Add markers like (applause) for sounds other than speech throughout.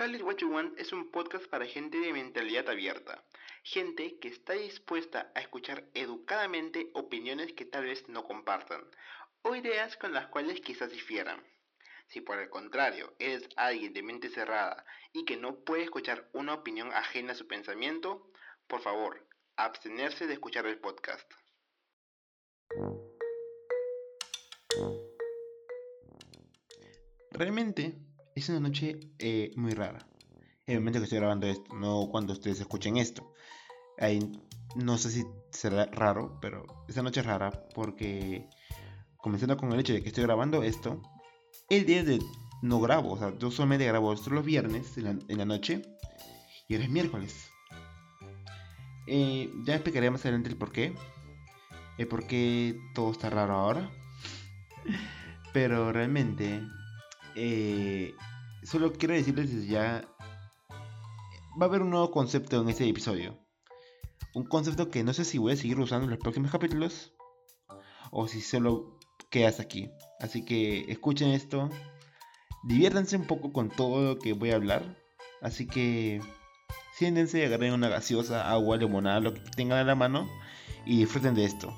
Call It What es un podcast para gente de mentalidad abierta, gente que está dispuesta a escuchar educadamente opiniones que tal vez no compartan, o ideas con las cuales quizás difieran. Si por el contrario eres alguien de mente cerrada y que no puede escuchar una opinión ajena a su pensamiento, por favor, abstenerse de escuchar el podcast. Realmente es una noche eh, muy rara. En el momento que estoy grabando esto, no cuando ustedes escuchen esto. Ahí, no sé si será raro, pero esta noche es rara porque, comenzando con el hecho de que estoy grabando esto, el día de no grabo, o sea, yo solamente grabo esto los viernes en la, noche y ahora es miércoles. Eh, ya explicaré más adelante el por qué, el por qué todo está raro ahora, pero realmente eh, solo quiero decirles ya, va a haber un nuevo concepto en este episodio. Un concepto que no sé si voy a seguir usando en los próximos capítulos o si solo quedas aquí. Así que escuchen esto, diviértanse un poco con todo lo que voy a hablar. Así que siéntense, agarren una gaseosa, agua, limonada, lo que tengan a la mano y disfruten de esto.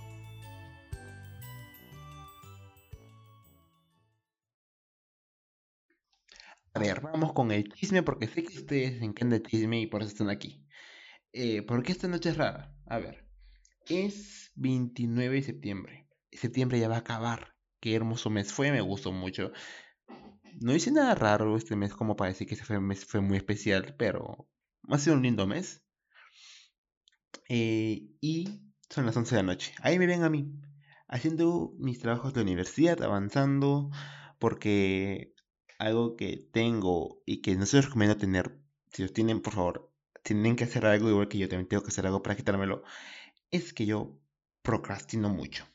Con el chisme porque sé que ustedes se encanta el chisme y por eso están aquí. Eh, ¿Por qué esta noche es rara? A ver, es 29 de septiembre. Septiembre ya va a acabar. Qué hermoso mes fue, me gustó mucho. No hice nada raro este mes como para decir que ese mes fue muy especial, pero ha sido un lindo mes. Eh, y son las 11 de la noche. Ahí me ven a mí, haciendo mis trabajos de universidad, avanzando, porque algo que tengo y que no se los recomiendo tener, si los tienen, por favor, tienen que hacer algo igual que yo también tengo que hacer algo para quitármelo, es que yo procrastino mucho.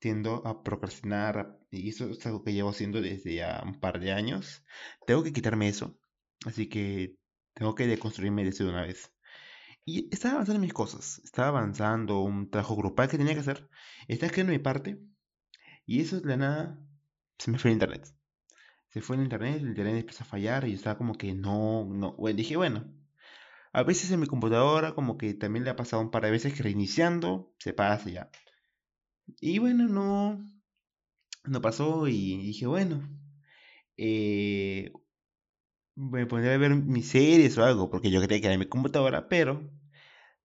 Tiendo a procrastinar y eso es algo que llevo haciendo desde ya un par de años. Tengo que quitarme eso, así que tengo que deconstruirme de eso de una vez. Y estaba avanzando en mis cosas, estaba avanzando un trabajo grupal que tenía que hacer, estaba escribiendo mi parte y eso de la nada se me fue el internet se fue el internet, el internet empezó a fallar y estaba como que no, no, bueno, dije, bueno, a veces en mi computadora como que también le ha pasado un par de veces que reiniciando se pasa ya. Y bueno, no, no pasó y dije, bueno, eh, me pondré a ver mis series o algo, porque yo creía que era en mi computadora, pero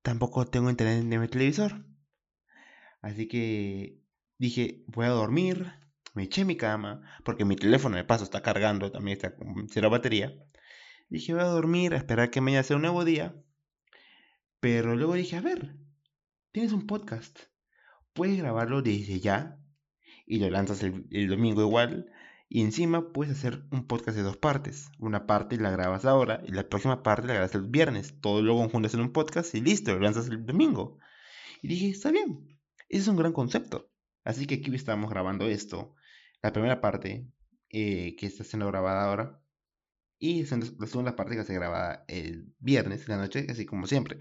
tampoco tengo internet en mi televisor. Así que dije, voy a dormir, me eché mi cama, porque mi teléfono de paso está cargando, también está con cero batería. Dije, voy a dormir, a esperar que mañana sea un nuevo día. Pero luego dije, a ver, tienes un podcast. Puedes grabarlo desde ya y lo lanzas el, domingo igual. Y encima puedes hacer un podcast de dos partes. Una parte la grabas ahora y la próxima parte la grabas el viernes. Todo luego juntas en un podcast y listo, lo lanzas el domingo. Y dije, está bien. Ese es un gran concepto. Así que aquí estamos grabando esto la primera parte eh, que está siendo grabada ahora y la segunda parte que se graba el viernes en la noche, así como siempre.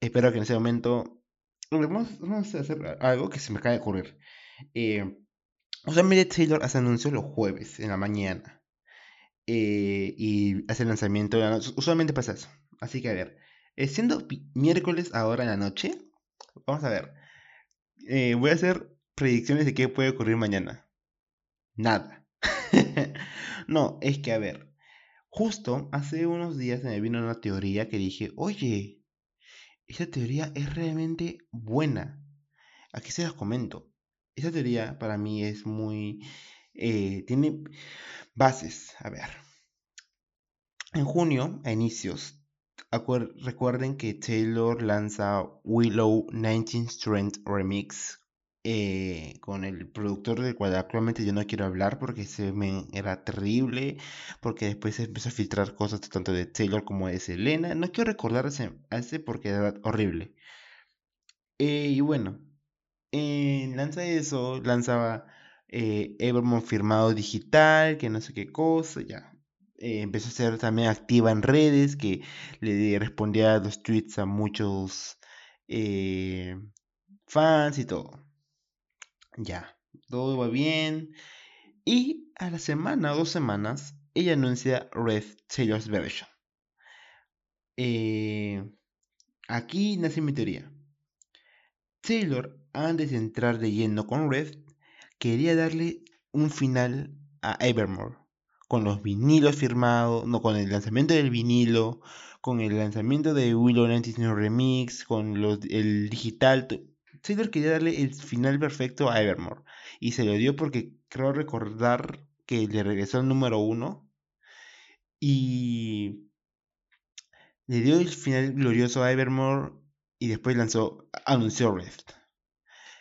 Espero que en ese momento vamos, a hacer algo que se me acaba de ocurrir. Eh, usualmente Taylor hace anuncios los jueves en la mañana eh, y hace el lanzamiento de la noche. Usualmente pasa eso. Así que a ver, eh, siendo miércoles ahora en la noche, vamos a ver. voy a hacer predicciones de qué puede ocurrir mañana. Nada. (laughs) no, es que a ver, justo hace unos días me vino una teoría que dije, oye, esa teoría es realmente buena. Aquí se las comento. Esa teoría para mí es muy... Eh, tiene bases. A ver. En junio, a inicios, recuerden que Taylor lanza Willow 19 Strength Remix eh, con el productor del cual actualmente yo no quiero hablar porque se me era terrible, porque después se empezó a filtrar cosas tanto de Taylor como de Selena. No quiero recordar a ese, porque era horrible. Eh, y bueno, eh, lanza eso, lanzaba eh, Evermore firmado digital, que no sé qué cosa, ya. empezó a ser también activa en redes, que le respondía los tweets a muchos fans y todo. Ya, todo va bien. Y a la semana o dos semanas, ella anuncia Red Taylor's Version. Eh, aquí nace mi teoría. Taylor, antes de entrar de lleno con Red, quería darle un final a Evermore. Con los vinilos firmados, no, con el lanzamiento del vinilo, con el lanzamiento de Willow 99 Remix, con el digital. Taylor quería darle el final perfecto a Evermore. Y se lo dio porque creo recordar que le regresó al número uno. Y le dio el final glorioso a Evermore. Y después lanzó, anunció Rift.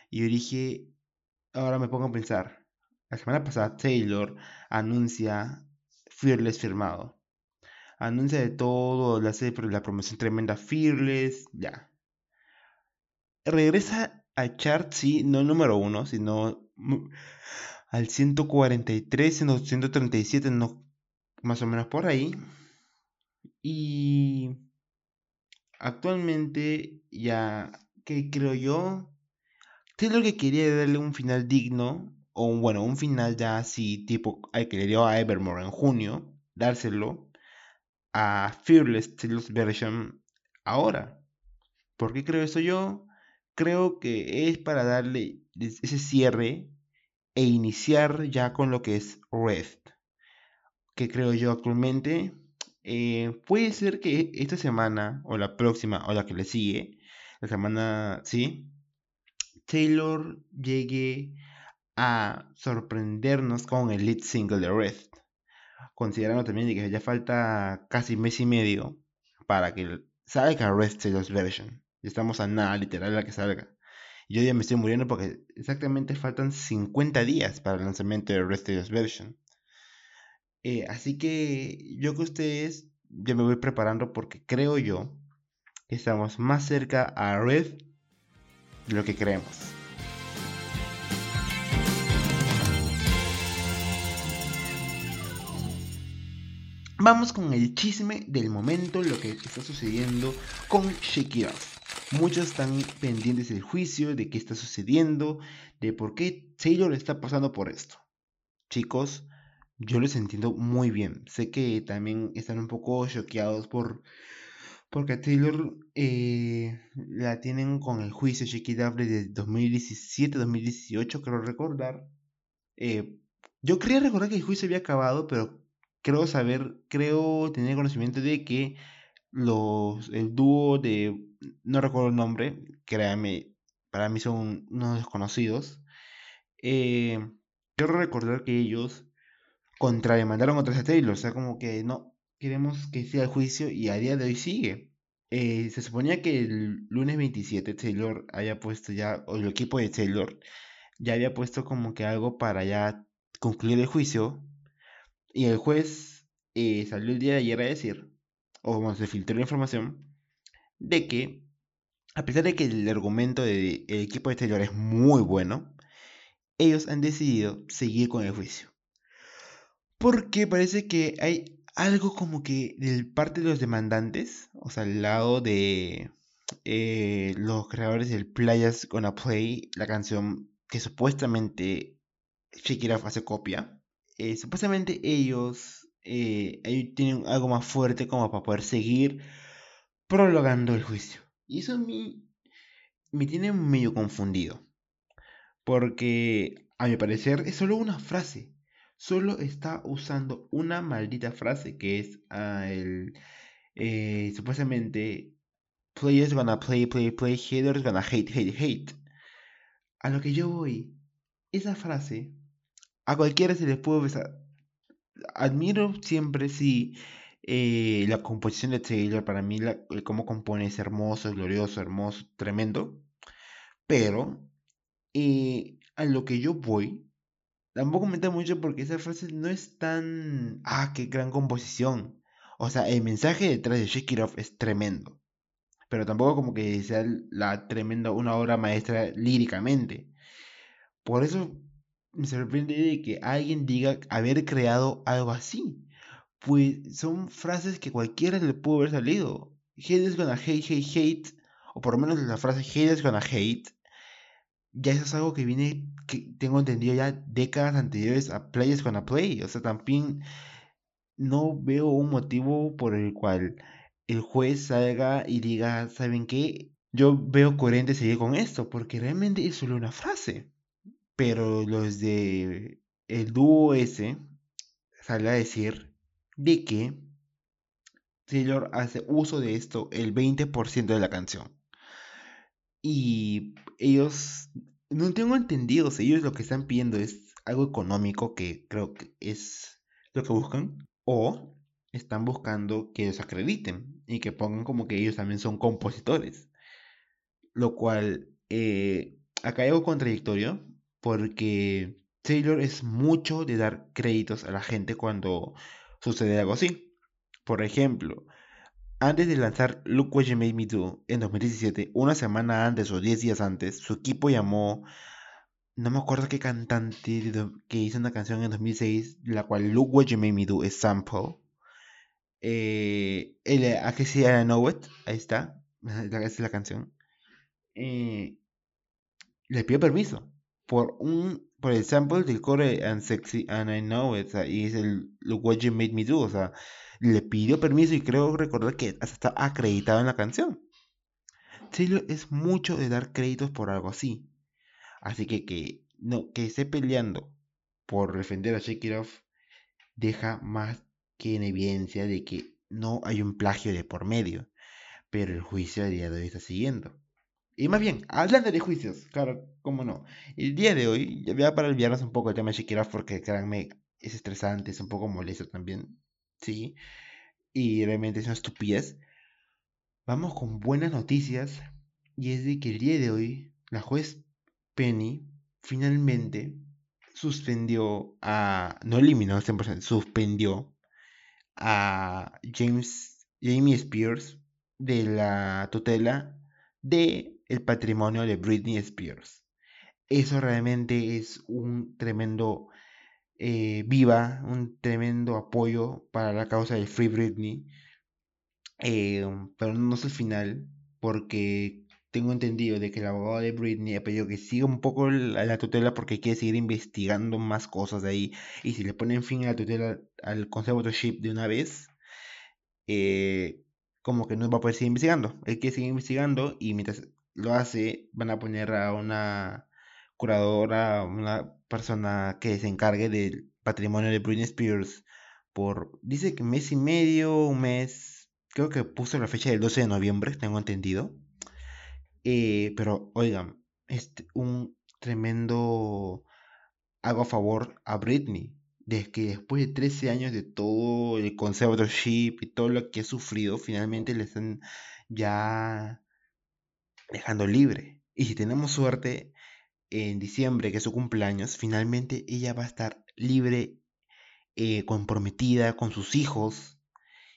Y yo dije, ahora me pongo a pensar. La semana pasada Taylor anuncia Fearless firmado. Anuncia de todo, la promoción tremenda Fearless, ya. Regresa a chart, sí, no el número uno, sino al 143, 137, no, más o menos por ahí. Y actualmente ya, que creo yo, lo que quería darle un final digno, o bueno, un final ya así, tipo al que le dio a Evermore en junio, dárselo a Fearless Taylor's Version ahora. ¿Por qué creo eso yo? Creo que es para darle ese cierre e iniciar ya con lo que es Rest. Que creo yo actualmente. Eh, puede ser que esta semana, o la próxima, o la que le sigue, la semana, sí, Taylor llegue a sorprendernos con el lead single de Rest. Considerando también que ya falta casi mes y medio para que salga Rest Taylor's version. Ya estamos a nada, literal, a que salga. Yo ya me estoy muriendo porque exactamente faltan 50 días para el lanzamiento de Rest of Version. Eh, así que yo que ustedes ya me voy preparando porque creo yo que estamos más cerca a Red de lo que creemos. Vamos con el chisme del momento, lo que está sucediendo con Shake Muchos están pendientes del juicio, de qué está sucediendo, de por qué Taylor está pasando por esto. Chicos, yo les entiendo muy bien. Sé que también están un poco choqueados por porque a Taylor eh, la tienen con el juicio Shake de 2017-2018, creo recordar. Eh, yo quería recordar que el juicio había acabado, pero creo saber, creo tener conocimiento de que los, el dúo de, no recuerdo el nombre, créanme, para mí son unos desconocidos. Eh, quiero recordar que ellos mandaron otra a Taylor, o sea, como que no queremos que siga el juicio y a día de hoy sigue. Eh, se suponía que el lunes 27 Taylor haya puesto ya, o el equipo de Taylor ya había puesto como que algo para ya concluir el juicio. Y el juez eh, salió el día de ayer a decir o vamos, se filtró la información de que, a pesar de que el argumento del equipo de exterior es muy bueno, ellos han decidido seguir con el juicio. Porque parece que hay algo como que del parte de los demandantes, o sea, al lado de eh, los creadores del Playas Gonna Play, la canción que supuestamente Shakira hace copia, eh, supuestamente ellos eh, tienen algo más fuerte como para poder seguir prolongando el juicio. Y eso a mí me tiene medio confundido. Porque a mi parecer es solo una frase. Solo está usando una maldita frase que es ah, el eh, supuestamente players gonna play, play, play, haters gonna hate, hate, hate. A lo que yo voy, esa frase a cualquiera se le puede admiro siempre, sí, eh, la composición de Taylor. Para mí, la, cómo compone es hermoso, glorioso, hermoso, tremendo. Pero, eh, a lo que yo voy, tampoco me mucho porque esa frase no es tan. ¡Ah, qué gran composición! O sea, el mensaje detrás de Shake es tremendo. Pero tampoco como que sea la tremenda, una obra maestra líricamente. Por eso me sorprende de que alguien diga haber creado algo así. Pues son frases que cualquiera le pudo haber salido. Hate is gonna hate, hate, hate. O por lo menos la frase hate is gonna hate. Ya eso es algo que viene, que tengo entendido ya décadas anteriores a Play is gonna play. O sea, también no veo un motivo por el cual el juez salga y diga, ¿saben qué? Yo veo coherente seguir con esto, porque realmente es solo una frase. Pero los de el dúo ese sale a decir de que Taylor hace uso de esto el 20% de la canción. Y ellos, no tengo entendido, ellos lo que están pidiendo es algo económico, que creo que es lo que buscan, o están buscando que ellos acrediten y que pongan como que ellos también son compositores. Lo cual, eh, acá hay algo contradictorio, porque Taylor es mucho de dar créditos a la gente cuando sucede algo así. Por ejemplo, antes de lanzar Look What You Made Me Do en 2017, una semana antes o 10 días antes, su equipo llamó, no me acuerdo qué cantante que hizo una canción en 2006, la cual Look What You Made Me Do es sample. Eh, el, aquí sí, I Know It, ahí está, (laughs) esa es la canción. Eh, le pidió permiso por un por el sample del core and sexy and I know it y es el What You Made Me Do o sea le pidió permiso y creo recordar que hasta está acreditado en la canción. Taylor es mucho de dar créditos por algo así. Así que que no que esté peleando por defender a Shake Off deja más que en evidencia de que no hay un plagio de por medio pero el juicio a día de hoy está siguiendo y más bien, hablando de juicios, claro, cómo no. El día de hoy, ya para olvidarnos un poco el tema de Shakira porque créanme, es estresante, es un poco molesto también. Sí. Y realmente es una estupidez. Vamos con buenas noticias. Y es de que el día de hoy, la juez Penny finalmente suspendió a. No eliminó 100%, suspendió a James, Jamie Spears de la tutela de el patrimonio de Britney Spears. Eso realmente es un tremendo eh, viva, un tremendo apoyo para la causa de Free Britney. Eh, pero no es el final, porque tengo entendido de que el abogado de Britney ha pedido que siga un poco la, la, tutela porque quiere seguir investigando más cosas de ahí. Y si le ponen fin a la tutela al conservatorship de una vez, eh, como que no va a poder seguir investigando. Él quiere seguir investigando y mientras lo hace, van a poner a una curadora, una persona que se encargue del patrimonio de Britney Spears por, dice que mes y medio, un mes, creo que puso la fecha del 12 de noviembre, tengo entendido. Eh, pero oigan, es un tremendo hago a favor a Britney. De que después de 13 años de todo el conservatorship y todo lo que ha sufrido, finalmente le están ya dejando libre. Y si tenemos suerte, en diciembre, que es su cumpleaños, finalmente ella va a estar libre, eh, comprometida con sus hijos.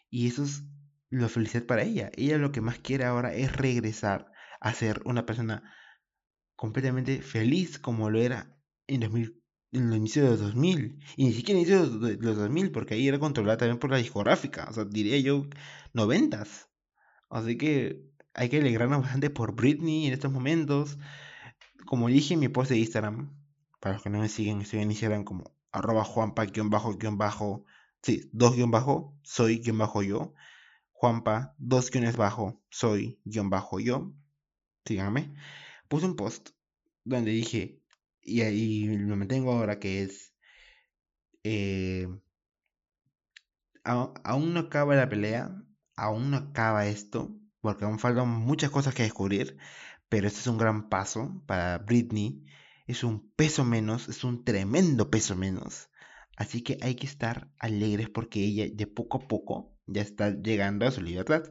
Y eso es lo felicidad para ella. Ella lo que más quiere ahora es regresar a ser una persona completamente feliz como lo era en, 2000, en los inicios de los 2000. Y ni siquiera inicios de los 2000, porque ahí era controlada también por la discográfica. O sea, diría yo, noventas. Así que hay que alegrarnos bastante por Britney en estos momentos. Como dije en mi post de Instagram, para los que no me siguen, estoy en Instagram como arroba juanpa bajo bajo, sí, dos guion bajo, soy guion bajo yo, juanpa, dos guiones bajo, soy guion bajo yo, síganme. Puse un post donde dije, y ahí me mantengo ahora que es, eh, aún no acaba la pelea, aún no acaba esto, porque aún faltan muchas cosas que descubrir, pero este es un gran paso para Britney. Es un peso menos, es un tremendo peso menos. Así que hay que estar alegres porque ella de poco a poco ya está llegando a su libertad.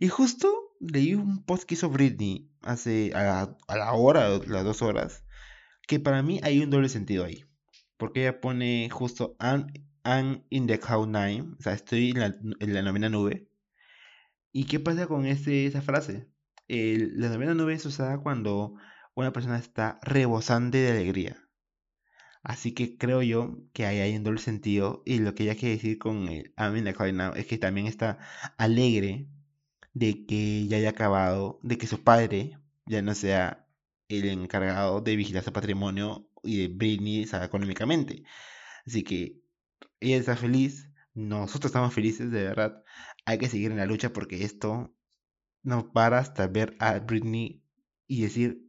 Y justo leí un post que hizo Britney hace a, la hora, las dos horas, que para mí hay un doble sentido ahí. Porque ella pone justo I'm, in the cloud nine, o sea, estoy la, en la novena nube. ¿Y qué pasa con esa frase? la novena nube es usada cuando una persona está rebosante de alegría. Así que creo yo que ahí hay un doble sentido. Y lo que ella quiere decir con el I'm in the cloud now es que también está alegre de que ya haya acabado, de que su padre ya no sea el encargado de vigilar su patrimonio y de Britney económicamente. Así que ella está feliz, nosotros estamos felices de verdad. Hay que seguir en la lucha porque esto no para hasta ver a Britney y decir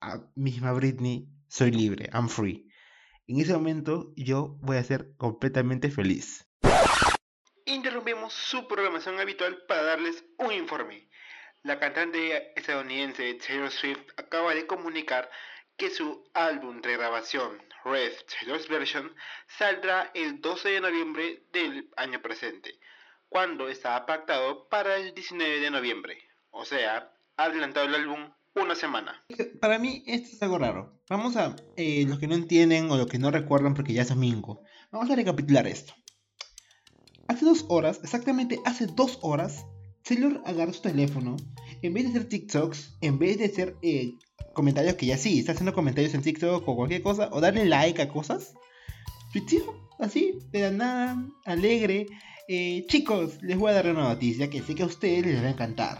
a misma Britney, soy libre, I'm free. En ese momento yo voy a ser completamente feliz. Interrumpimos su programación habitual para darles un informe. La cantante estadounidense Taylor Swift acaba de comunicar que su álbum de grabación Red Taylor's Version saldrá el 12 de noviembre del año presente, cuando estaba pactado para el 19 de noviembre. O sea, adelantado el álbum una semana. Para mí esto es algo raro. Vamos a, eh, los que no entienden o los que no recuerdan porque ya es domingo, vamos a recapitular esto. Hace dos horas, exactamente hace dos horas, Taylor agarró su teléfono, en vez de hacer TikToks, en vez de hacer eh, comentarios que ya sí, está haciendo comentarios en TikTok o cualquier cosa, o darle like a cosas, así, de la nada, alegre. Eh, chicos, les voy a dar una noticia que sé que a ustedes les va a encantar.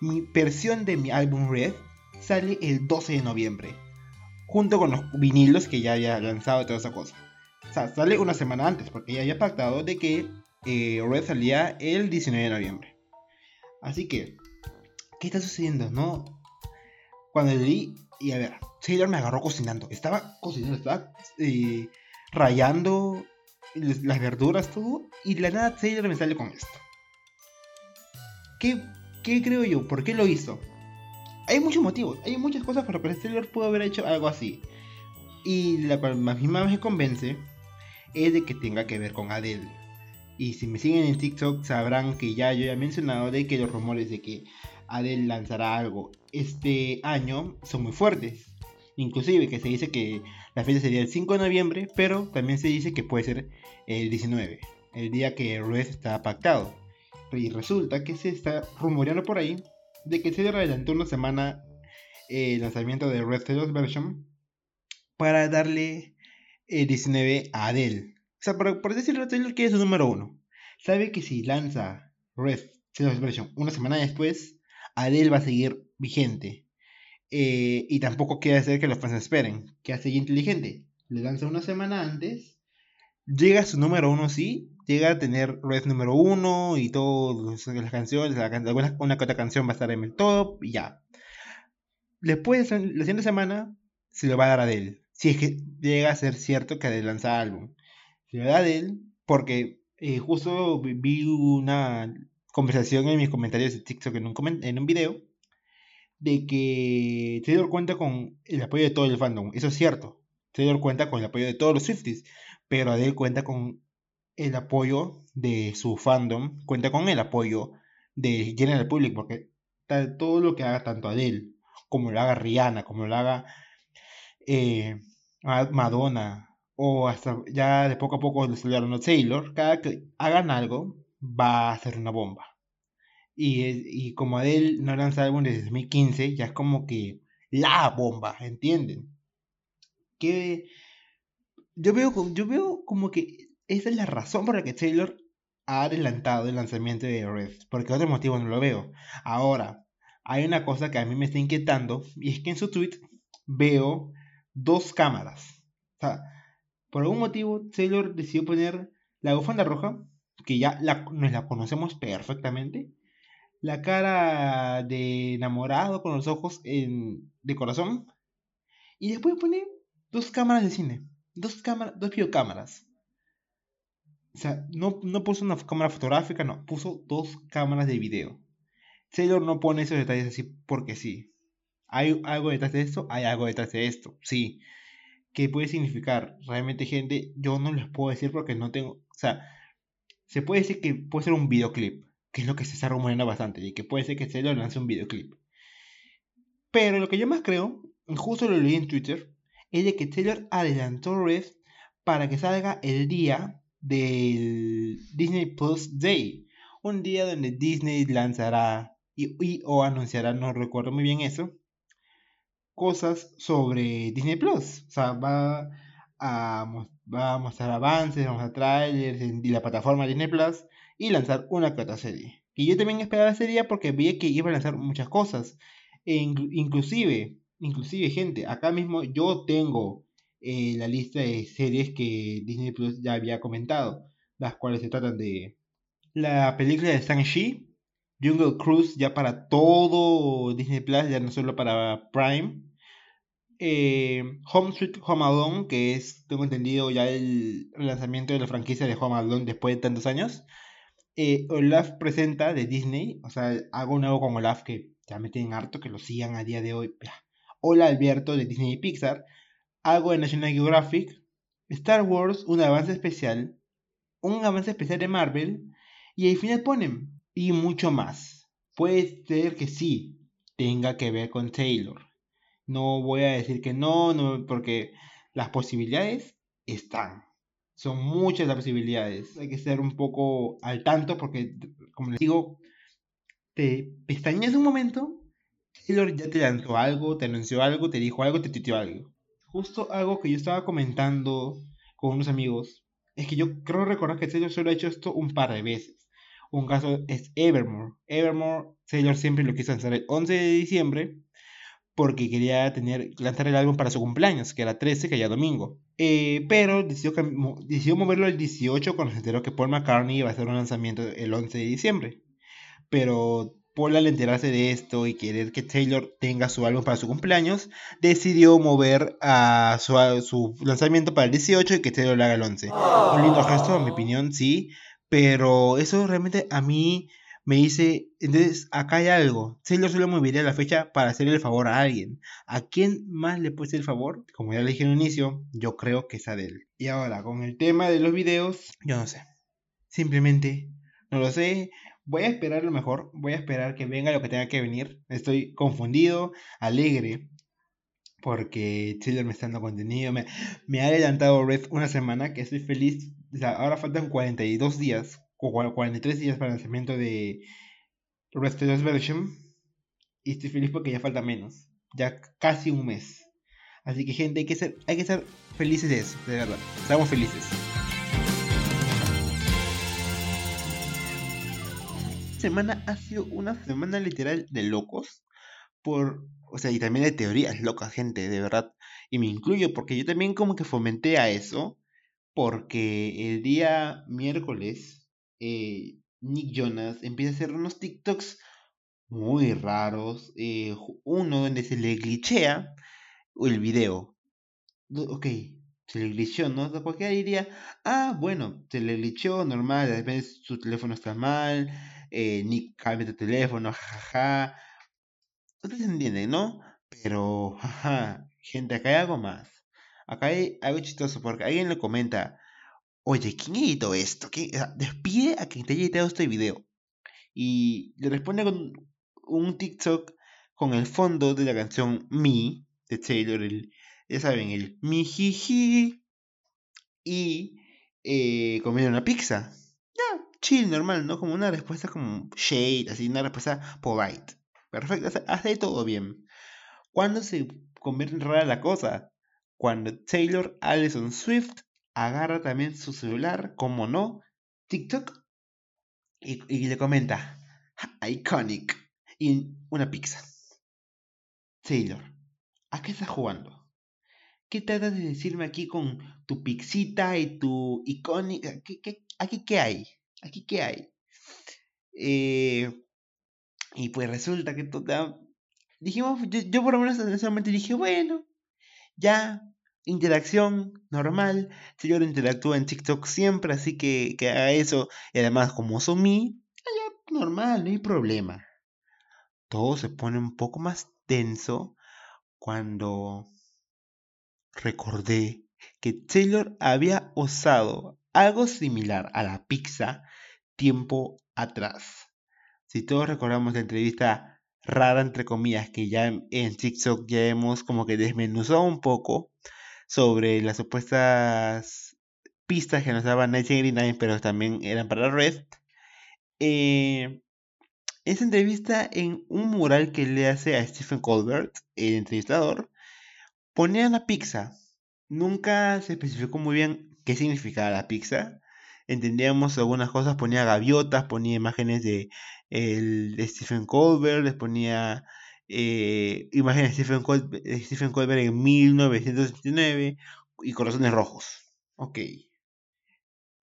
Mi versión de mi álbum Red sale el 12 de noviembre, junto con los vinilos que ya había lanzado y toda esa cosa. O sea, sale una semana antes, porque ya había pactado de que eh, Red salía el 19 de noviembre. Así que, ¿qué está sucediendo? No. Cuando leí, y a ver, Taylor me agarró cocinando. Estaba cocinando, estaba eh, rayando las verduras, todo. Y la nada Taylor me sale con esto. ¿Qué, ¿Qué creo yo? ¿Por qué lo hizo? Hay muchos motivos, hay muchas cosas por las que Taylor pudo haber hecho algo así. Y la cual más me convence es de que tenga que ver con Adele. Y si me siguen en TikTok sabrán que ya yo he mencionado de que los rumores de que Adele lanzará algo este año son muy fuertes. Inclusive que se dice que la fecha sería el 5 de noviembre, pero también se dice que puede ser el 19, el día que Red está pactado. Y resulta que se está rumoreando por ahí de que se adelantó una semana el lanzamiento de Red Taylor's Version para darle el 19 a Adele. O sea, por, decirlo, Taylor que es su número uno. Sabe que si lanza Red Taylor's Version una semana después, Adele va a seguir vigente. Eh, y tampoco quiere hacer que los fans esperen. Que hace inteligente. Le lanza una semana antes. Llega a su número uno, sí. Llega a tener Red número uno y todas las canciones. La, una que canción va a estar en el top y ya. Después, la siguiente semana, se lo va a dar a Adele. Si es que llega a ser cierto que Adele lanza álbum. Se lo da a Adele porque eh, justo vi una conversación en mis comentarios de TikTok en un video de que Taylor cuenta con el apoyo de todo el fandom. Eso es cierto. Taylor cuenta con el apoyo de todos los Swifties, pero Adele cuenta con el apoyo de su fandom, cuenta con el apoyo de General Public, porque todo lo que haga tanto Adele, como lo haga Rihanna, como lo haga eh, Madonna, o hasta ya de poco a poco lo salieron a Taylor, cada que hagan algo va a ser una bomba. Y, como Adele no lanza álbum desde 2015, ya es como que la bomba, ¿entienden? Que yo veo, yo veo como que esa es la razón por la que Taylor ha adelantado el lanzamiento de Red, porque otro motivo no lo veo. Ahora, hay una cosa que a mí me está inquietando, y es que en su tweet veo dos cámaras. O sea, por algún motivo Taylor decidió poner la bufanda roja, que ya nos la conocemos perfectamente, la cara de enamorado con los ojos en, de corazón. Y después pone dos cámaras de cine. Dos, cámaras, dos videocámaras. O sea, no, no puso una cámara fotográfica, no. Puso dos cámaras de video. Taylor no pone esos detalles así porque sí. ¿Hay algo detrás de esto? Hay algo detrás de esto, sí. ¿Qué puede significar? Realmente, gente, yo no les puedo decir porque no tengo... O sea, se puede decir que puede ser un videoclip que es lo que se está rumoreando bastante, y que puede ser que lo lance un videoclip. Pero lo que yo más creo, justo lo leí en Twitter, es de que Taylor adelantó Red para que salga el día del Disney Plus Day, un día donde Disney lanzará y, o anunciará, no recuerdo muy bien eso, cosas sobre Disney Plus. O sea, va a, va a mostrar avances, vamos a trailers y la plataforma Disney Plus y lanzar una que serie. Y yo también esperaba ese día porque veía que iba a lanzar muchas cosas. E inclusive, inclusive, gente, acá mismo yo tengo eh, la lista de series que Disney Plus ya había comentado, las cuales se tratan de la película de Shang-Chi, Jungle Cruise ya para todo Disney Plus, ya no solo para Prime. Eh, Home Sweet Home Alone, que es, tengo entendido, ya el lanzamiento de la franquicia de Home Alone después de tantos años. Eh, Olaf presenta de Disney, o sea, hago nuevo con Olaf que ya me tienen harto que lo sigan a día de hoy. Hola Alberto de Disney y Pixar, algo de National Geographic, Star Wars, un avance especial, un avance especial de Marvel, y al final ponen, y mucho más. Puede ser que sí tenga que ver con Taylor. No voy a decir que no, no porque las posibilidades están. Son muchas las posibilidades. Hay que ser un poco al tanto porque, como les digo, te pestañas un momento Taylor ya te lanzó algo, te anunció algo, te dijo algo, te tuiteó algo. Justo algo que yo estaba comentando con unos amigos es que yo creo recordar que Taylor solo ha hecho esto un par de veces. Un caso es Evermore. Evermore, Taylor siempre lo quiso lanzar el 11 de diciembre porque quería tener, lanzar el álbum para su cumpleaños, que era 13, que ya domingo. Eh, pero decidió, decidió moverlo el 18 cuando se enteró que Paul McCartney iba a hacer un lanzamiento el 11 de diciembre. Pero Paul al enterarse de esto y querer que Taylor tenga su álbum para su cumpleaños, decidió mover a su, lanzamiento para el 18 y que Taylor lo haga el 11. Un lindo gesto, en mi opinión, sí, pero eso realmente a mí me dice, entonces acá hay algo. Taylor solo movería la fecha para hacerle el favor a alguien. ¿A quién más le puede hacer el favor? Como ya le dije en el inicio, yo creo que es Adele. Y ahora, con el tema de los videos, yo no sé. Simplemente no lo sé. Voy a esperar lo mejor, voy a esperar que venga lo que tenga que venir. Estoy confundido, alegre, porque Taylor me está dando contenido. Me, me ha adelantado Red una semana, que estoy feliz. O sea, ahora faltan 42 días, 43 días para el lanzamiento de Red Version. Y estoy feliz porque ya falta menos, ya casi un mes. Así que gente, hay que ser, hay que ser felices de eso, de verdad. Estamos felices. semana ha sido una semana literal de locos. Por, o sea, y también de teorías locas, gente, de verdad. Y me incluyo porque yo también como que fomenté a eso. Porque el día miércoles, eh, Nick Jonas empieza a hacer unos TikToks muy raros. Eh, uno donde se le glitchea el video. Ok, se le glitchó, ¿no? Cualquiera diría, ah, bueno, se le glitchó, normal, de repente su teléfono está mal, eh, ni cambia tu teléfono, jajaja. Ustedes entienden, ¿no? Pero, (laughs) jaja, gente, acá hay algo más. Acá hay algo chistoso porque alguien le comenta, oye, ¿quién editó esto? Despide a quien te haya editado este video. Y le responde con un TikTok con el fondo de la canción Me de Taylor, el, ya saben, el mi jiji y eh, comiendo una pizza chill, normal, ¿no? Como una respuesta como shade, así, una respuesta polite. Perfecto, hace, todo bien. ¿Cuándo se convierte en rara la cosa? Cuando Taylor Allison Swift agarra también su celular, como no, TikTok, y, y le comenta, iconic, y una pizza. Taylor, ¿a qué estás jugando? ¿Qué tratas de decirme aquí con tu pixita y tu icónica? ¿Qué, aquí qué hay? ¿Aquí qué hay? Eh, y pues resulta que toda... Dijimos, yo, por lo menos en ese momento dije, bueno, ya, interacción normal. Señor interactúa en TikTok siempre, así que, que haga eso. Y además, como son mí, normal, no hay problema. Todo se pone un poco más tenso cuando recordé que Taylor había usado algo similar a la pizza tiempo atrás. Si todos recordamos la entrevista rara, entre comillas, que ya en TikTok ya hemos como que desmenuzado un poco sobre las supuestas pistas que nos daba 1989, pero también eran para Red. Eh, esa entrevista en un mural que le hace a Stephen Colbert, el entrevistador, ponía la pizza. Nunca se especificó muy bien qué significaba la pizza. Entendíamos algunas cosas, ponía gaviotas, ponía imágenes de, el, Stephen Colbert, les ponía eh, imágenes de Stephen, Colbert, Stephen Colbert en 1979 y corazones rojos. Ok.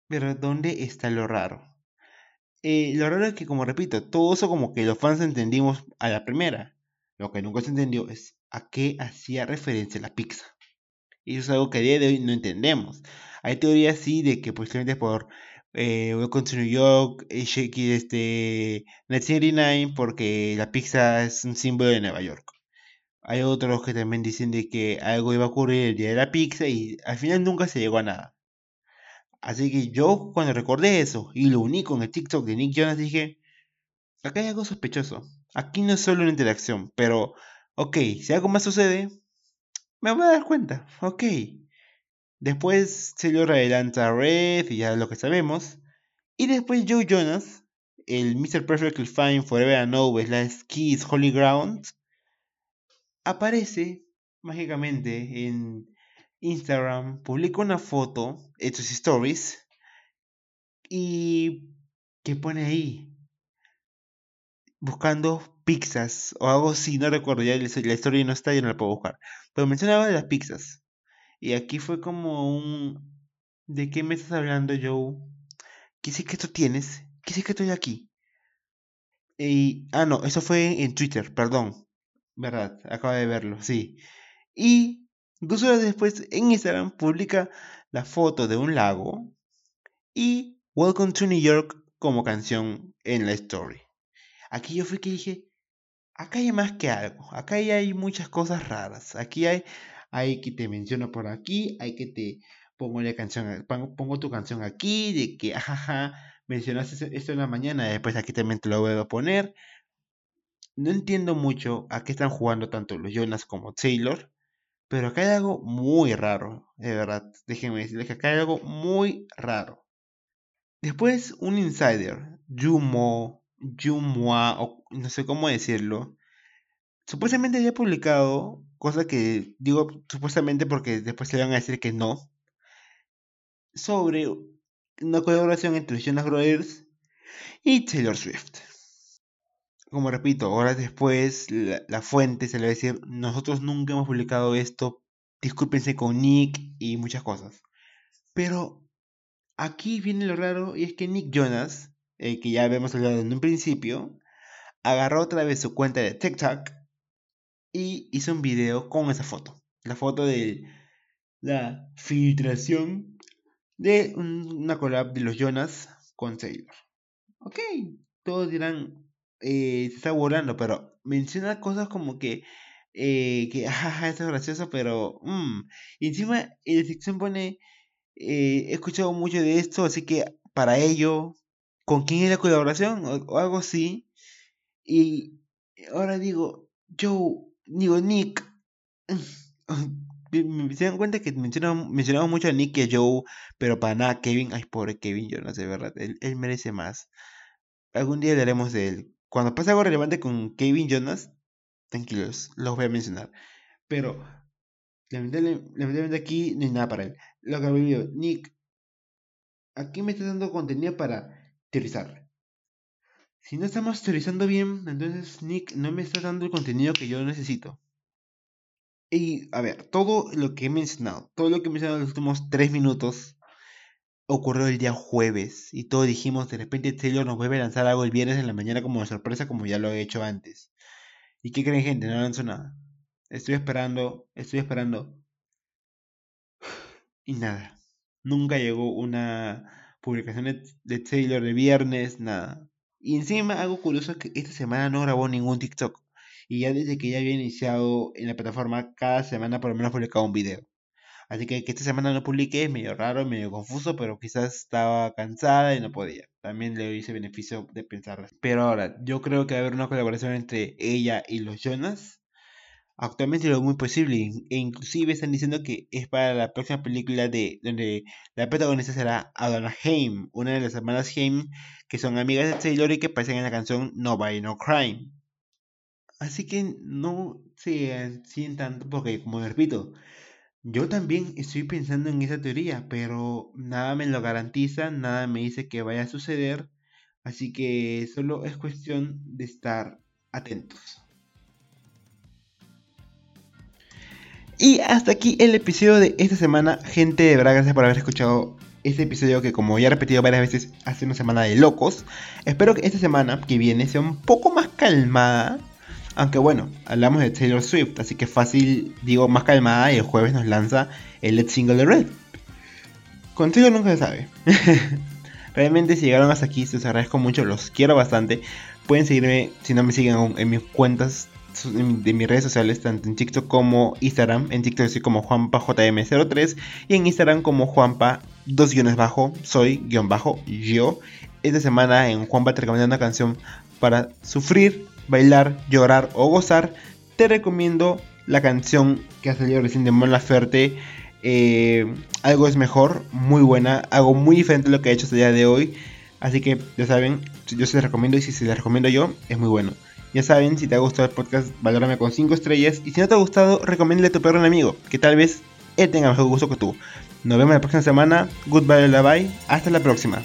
Pero ¿dónde está lo raro? eh, lo raro es que, como repito, todo eso como que los fans entendimos a la primera. Lo que nunca se entendió es a qué hacía referencia la pizza. Y eso es algo que a día de hoy no entendemos. Hay teorías sí de que posiblemente por eh, Welcome to New York, eh, Shaky, este, 1989, porque la pizza es un símbolo de Nueva York. Hay otros que también dicen de que algo iba a ocurrir el día de la pizza y al final nunca se llegó a nada. Así que yo cuando recordé eso y lo uní con el TikTok de Nick Jonas dije, acá hay algo sospechoso. Aquí no es solo una interacción, pero, ok, si algo más sucede, me voy a dar cuenta, ok. Después se lo adelanta Red y ya lo que sabemos. Y después Joe Jonas, el Mr. Perfectly Fine Forever and Always, la Kiss Holy Ground, aparece mágicamente en Instagram, publica una foto en stories y que pone ahí buscando pizzas o algo así, no recuerdo, ya la historia no está, yo no la puedo buscar. Pero mencionaba las pizzas. Y aquí fue como un... ¿De qué me estás hablando, Joe? ¿Qué sé que tú tienes? ¿Qué sé que estoy aquí? Y... Ah, no, eso fue en Twitter, perdón. ¿Verdad? Acabo de verlo, sí. Y Dos horas después, en Instagram publica la foto de un lago y Welcome to New York como canción en la story. Aquí yo fui que dije, acá hay más que algo, acá hay muchas cosas raras, aquí hay, hay que te menciono por aquí, hay que te pongo la canción, pongo tu canción aquí, de que, ajaja, mencionaste esto en la mañana, después aquí también te lo voy a poner. No entiendo mucho a qué están jugando tanto los Jonas como Taylor. Pero acá hay algo muy raro, de verdad. Déjenme decirles que acá hay algo muy raro. Después, un insider, Jumo, Jumwa, o no sé cómo decirlo, supuestamente había publicado, cosa que digo supuestamente porque después se van a decir que no, sobre una colaboración entre Jonas Brothers y Taylor Swift como repito, horas después, la, fuente se le va a decir, nosotros nunca hemos publicado esto, discúlpense con Nick y muchas cosas. Pero aquí viene lo raro y es que Nick Jonas, que ya habíamos hablado en un principio, agarró otra vez su cuenta de TikTok y hizo un video con esa foto. La foto de la filtración de una collab de los Jonas con Taylor. Ok, todos dirán, eh, se está burlando, pero menciona cosas como que, eh, que, (laughs) jaja, esto es gracioso, pero. Y encima en la sección pone, eh, he escuchado mucho de esto, así que para ello, ¿con quién es la colaboración? O, algo así. Y ahora digo, yo, digo, Nick. me, se dan cuenta que mencionamos, mucho a Nick y a Joe, pero para nada, Kevin, ay, pobre Kevin, no sé, ¿verdad? Él, él merece más. Algún día hablaremos de él. Cuando pase algo relevante con Kevin Jonas, tranquilos, los voy a mencionar. Pero, lamentablemente, aquí no hay nada para él. Lo que me digo, Nick, aquí me estás dando contenido para teorizar. Si no estamos teorizando bien, entonces Nick no me está dando el contenido que yo necesito. Y a ver, todo lo que he mencionado, todo lo que he mencionado en los últimos 3 minutos, ocurrió el día jueves y todos dijimos de repente Taylor nos vuelve a lanzar algo el viernes en la mañana como sorpresa como ya lo he hecho antes. ¿Y qué creen gente? No lanzó nada. Estoy esperando, estoy esperando. Y nada. Nunca llegó una publicación de, Taylor de viernes, nada. Y encima algo curioso es que esta semana no grabó ningún TikTok. Y ya desde que ya había iniciado en la plataforma, cada semana por lo menos publicado un video. Así que que esta semana no publiqué es medio raro, medio confuso, pero quizás estaba cansada y no podía. También le hice beneficio de pensar. Pero ahora, yo creo que va a haber una colaboración entre ella y los Jonas. Actualmente lo muy posible. E inclusive están diciendo que es para la próxima película de donde la protagonista será Adana Haim, una de las hermanas Haim que son amigas de Taylor y que aparecen en la canción No By No Crime. Así que no se sientan, porque como repito, yo también estoy pensando en esa teoría, pero nada me lo garantiza, nada me dice que vaya a suceder, así que solo es cuestión de estar atentos. Y hasta aquí el episodio de esta semana. Gente, de verdad, gracias por haber escuchado este episodio que como ya he repetido varias veces hace una semana de locos. Espero que esta semana que viene sea un poco más calmada. Aunque bueno, hablamos de Taylor Swift, así que fácil, digo, más calmada y el jueves nos lanza el Let's Single de Red. Contigo nunca se sabe. (laughs) Realmente si llegaron hasta aquí, se los agradezco mucho, los quiero bastante. Pueden seguirme, si no me siguen aún, en mis cuentas de mis redes sociales, tanto en TikTok como Instagram. En TikTok soy como JuanpaJM03 y en Instagram como Juanpa, dos guiones bajo, soy guion bajo, yo. Esta semana en Juanpa te recomiendo una canción para sufrir, bailar, llorar o gozar. Te recomiendo la canción que ha salido recién de Mon Laferte. Eh, algo es mejor, muy buena, algo muy diferente a lo que he hecho hasta el día de hoy. Así que ya saben, yo se les recomiendo y si se les recomiendo yo, es muy bueno. Ya saben, si te ha gustado el podcast, valórame con 5 estrellas. Y si no te ha gustado, recomiéndale a tu perro un amigo, que tal vez él tenga mejor gusto que tú. Nos vemos la próxima semana. Goodbye, bye. Hasta la próxima.